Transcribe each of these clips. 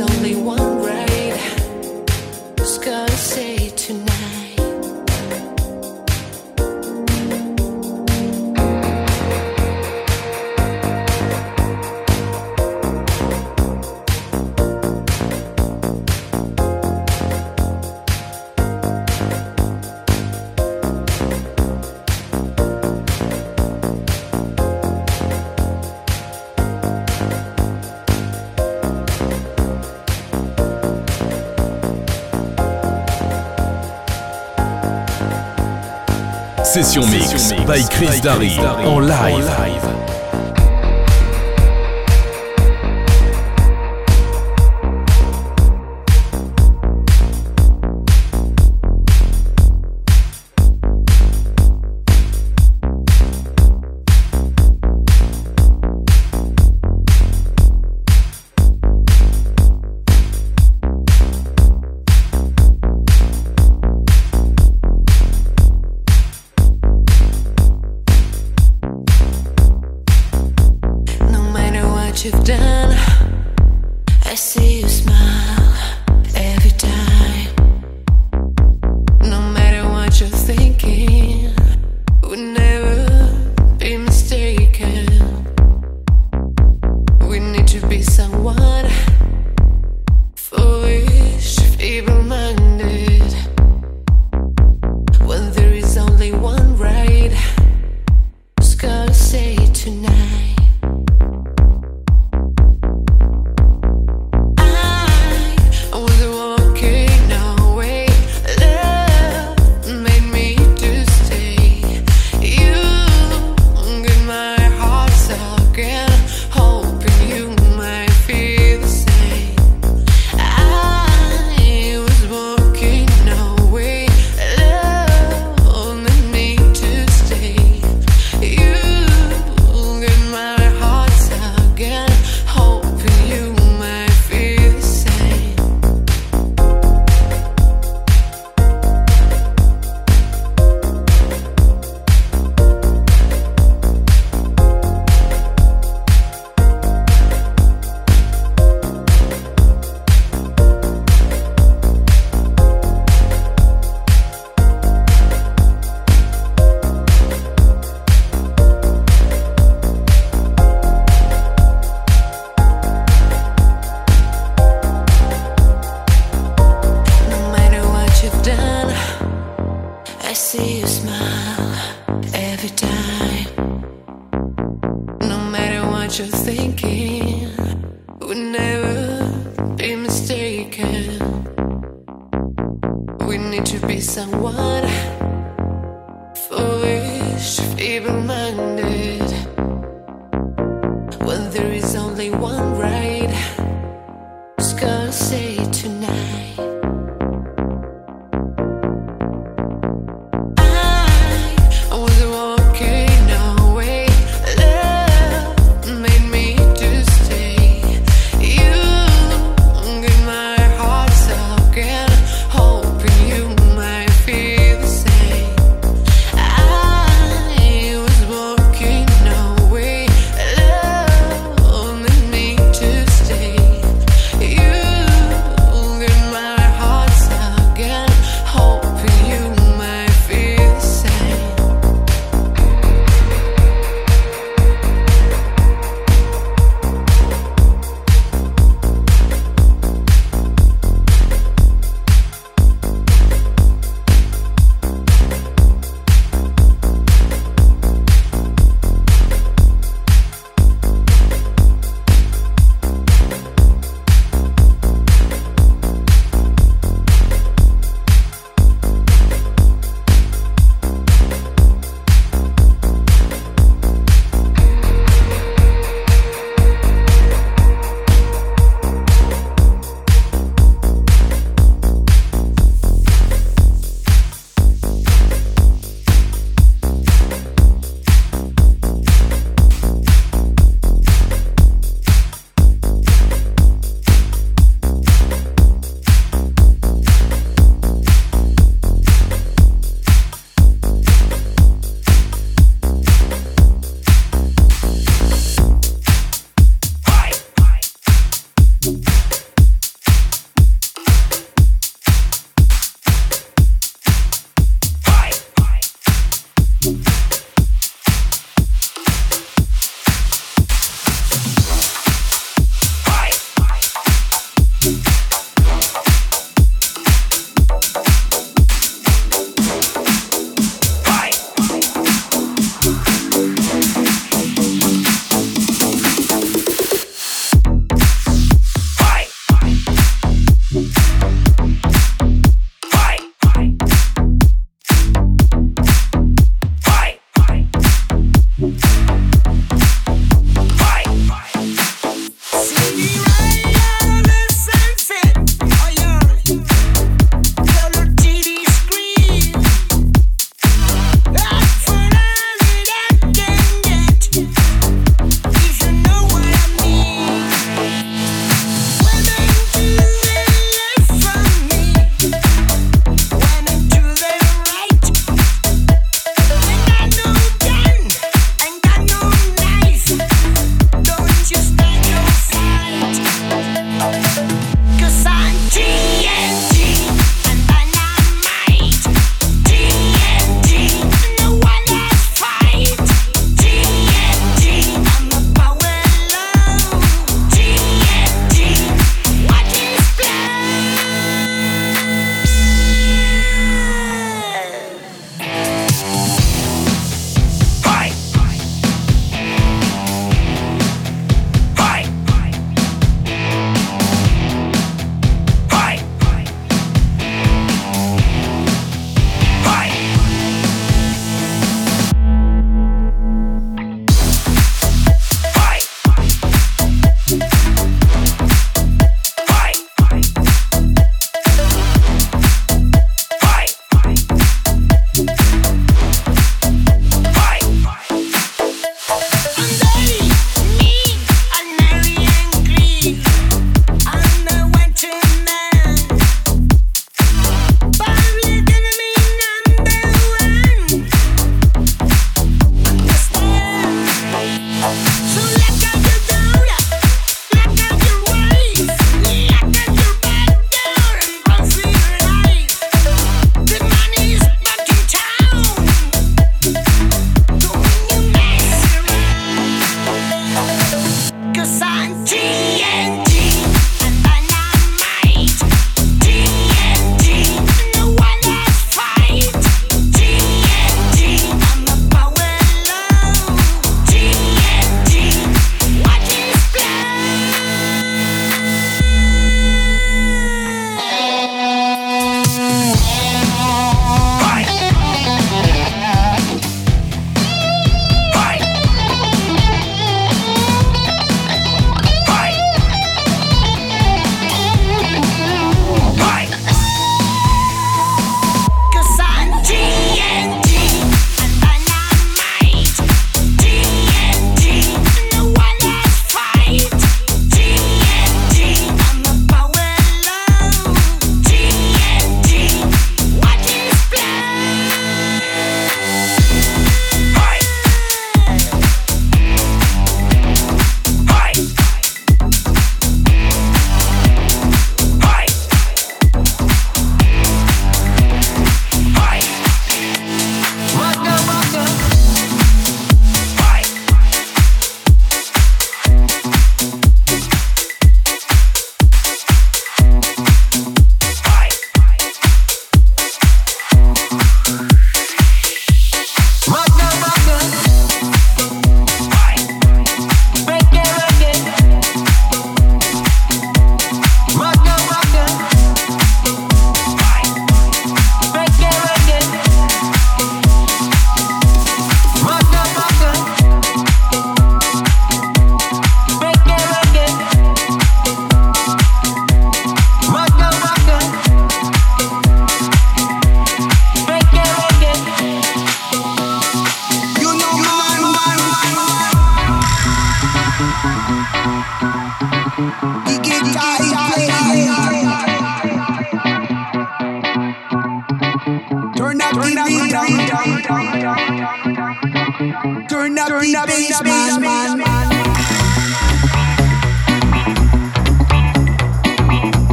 only one Session Mix by Chris Darry en live.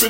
DJ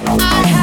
I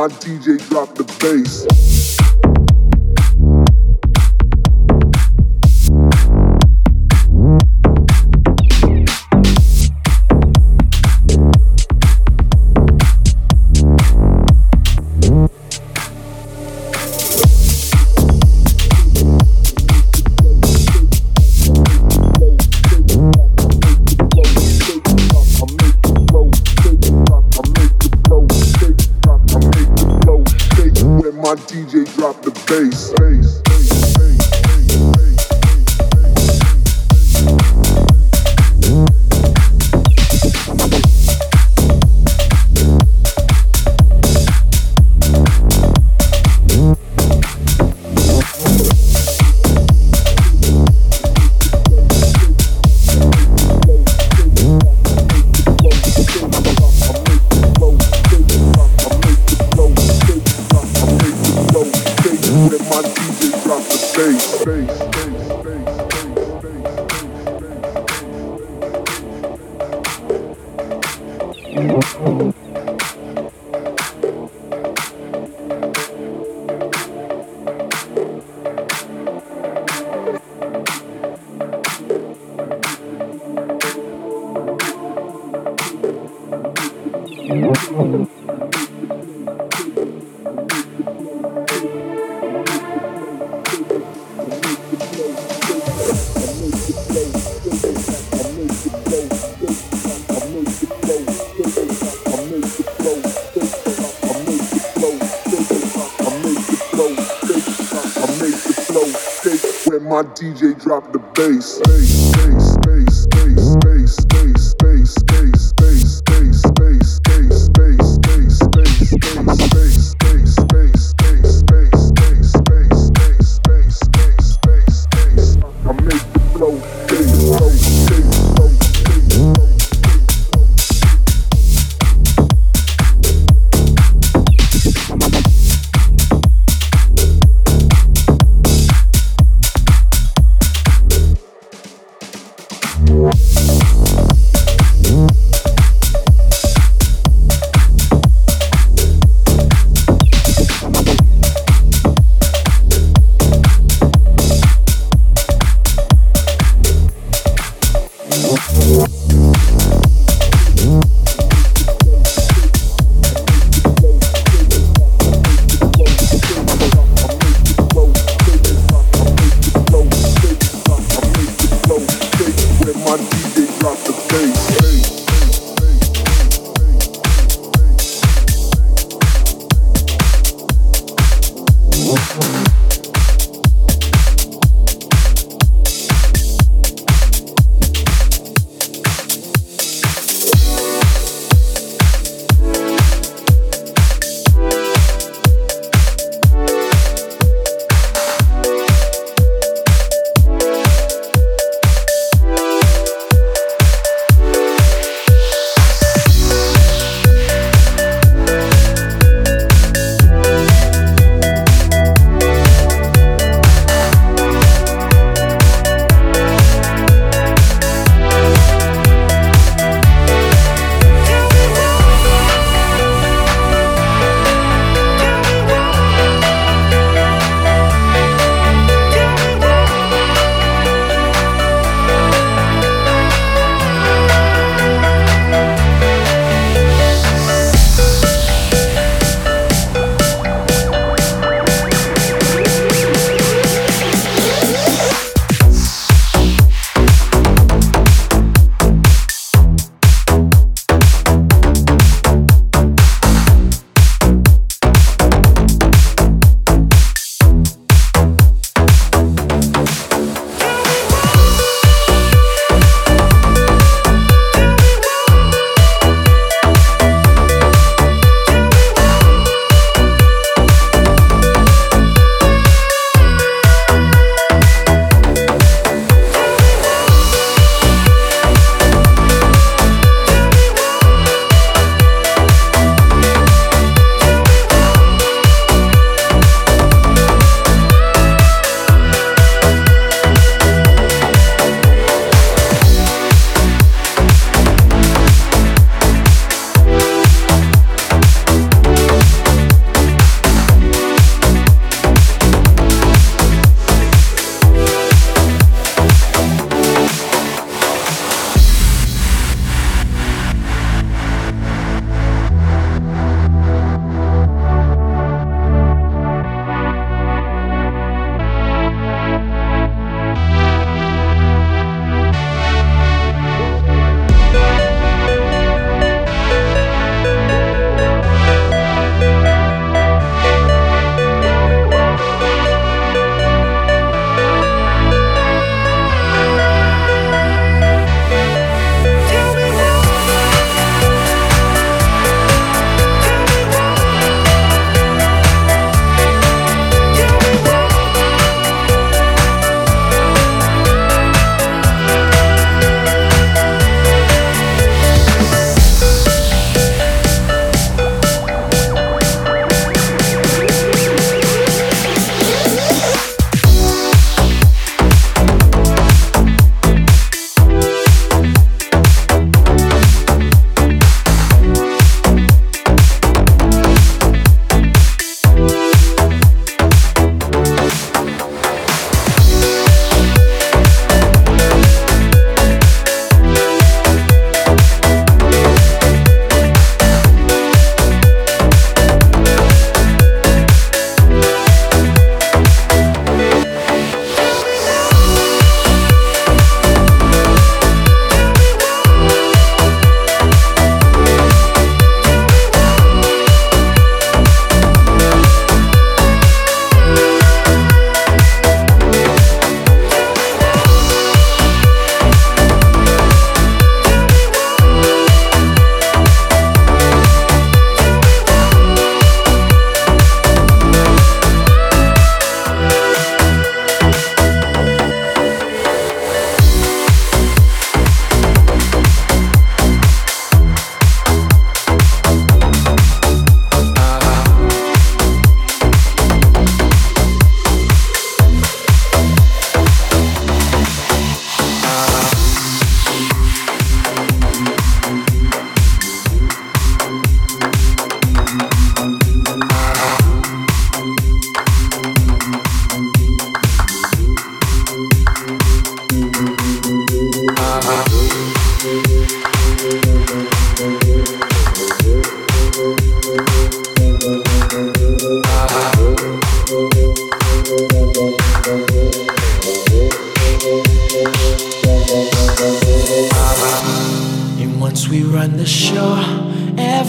my DJ drop the bass. my DJ drop the bass. bass, bass, bass, bass, bass, bass, bass.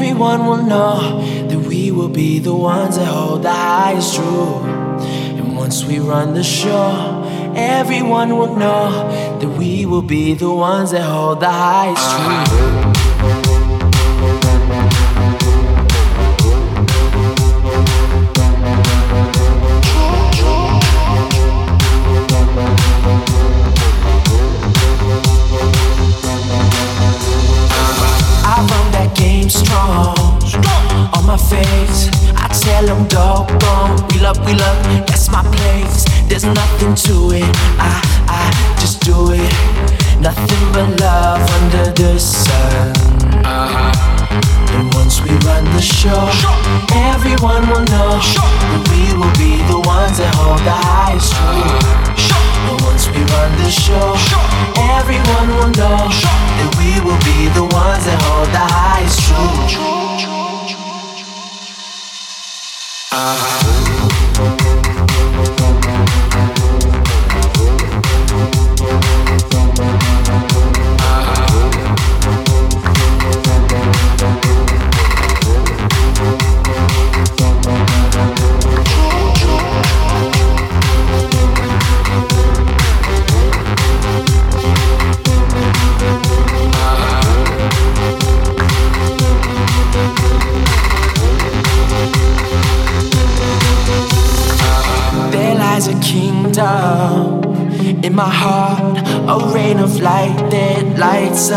Everyone will know that we will be the ones that hold the highest truth. And once we run the show, everyone will know that we will be the ones that hold the highest truth. Face, I tell them dog bone. we love, we love, that's my place. There's nothing to it. I, I just do it. Nothing but love under the sun. Uh-huh. And once we run the show, everyone will know that we will be the ones that hold the highest truth. And once we run the show, everyone will know that we will be the ones that hold the highest truth. Uh-huh.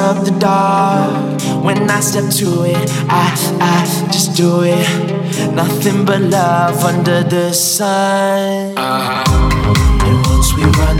Up the dark. When I step to it, I, I just do it. Nothing but love under the sun. Uh-huh. And once we run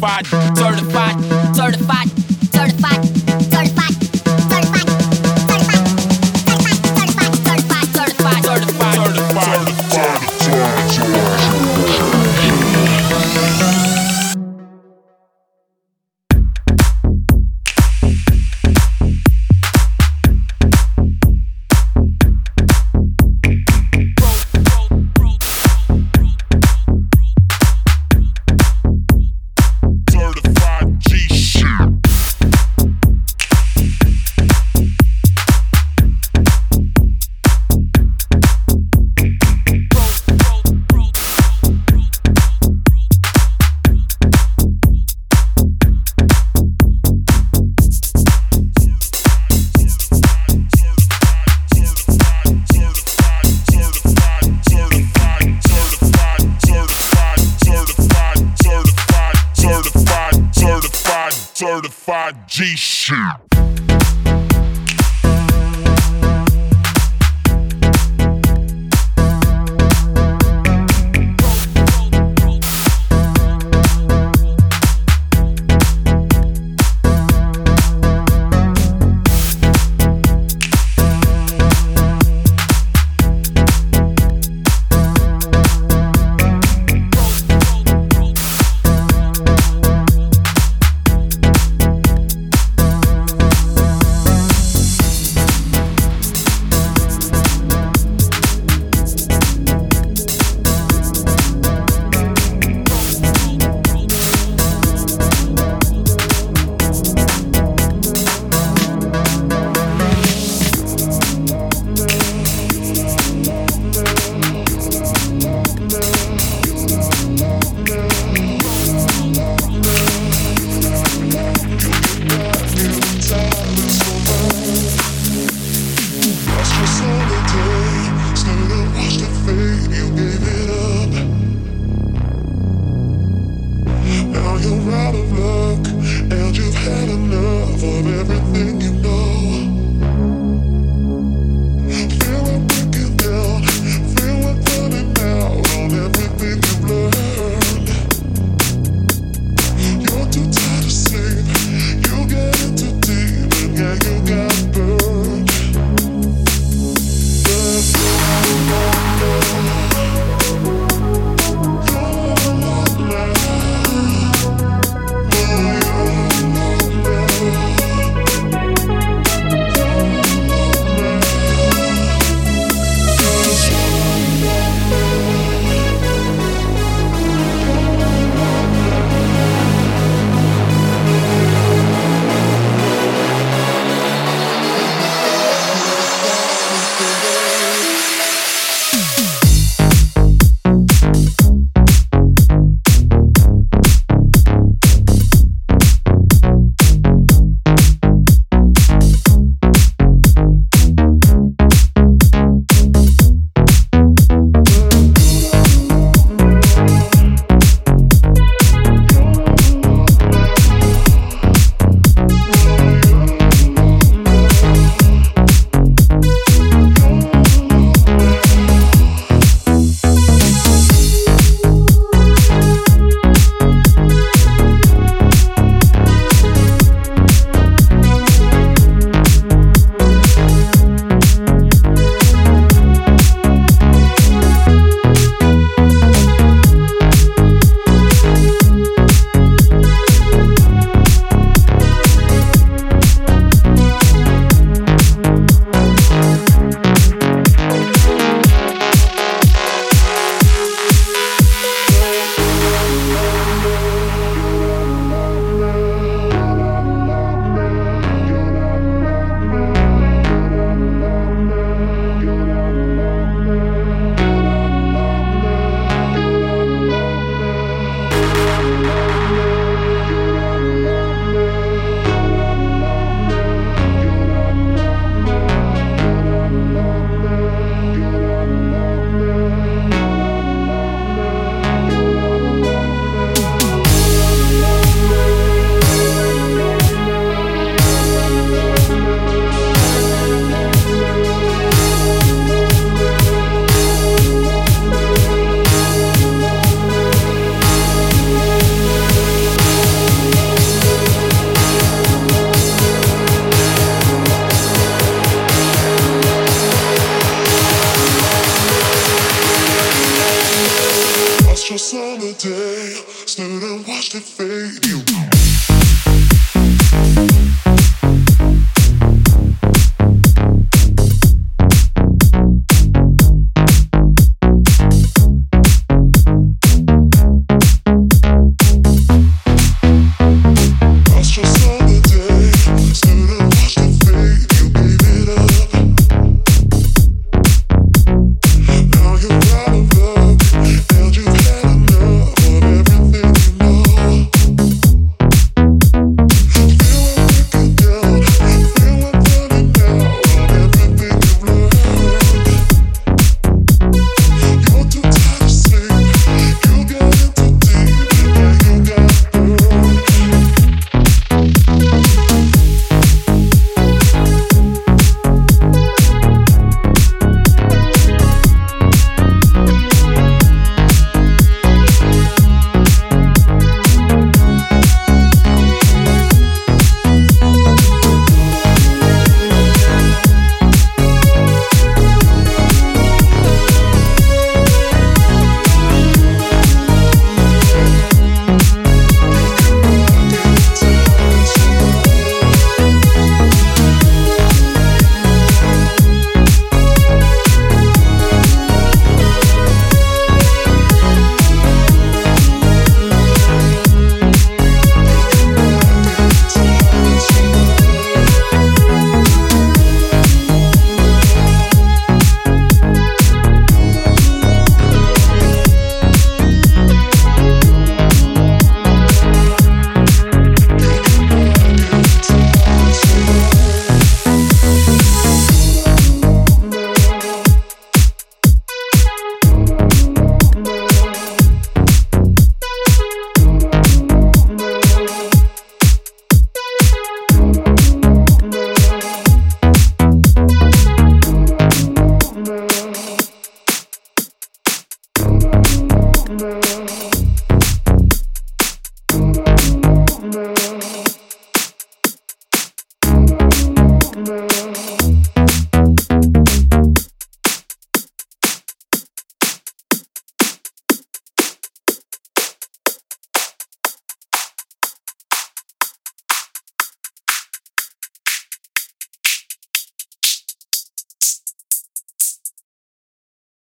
certified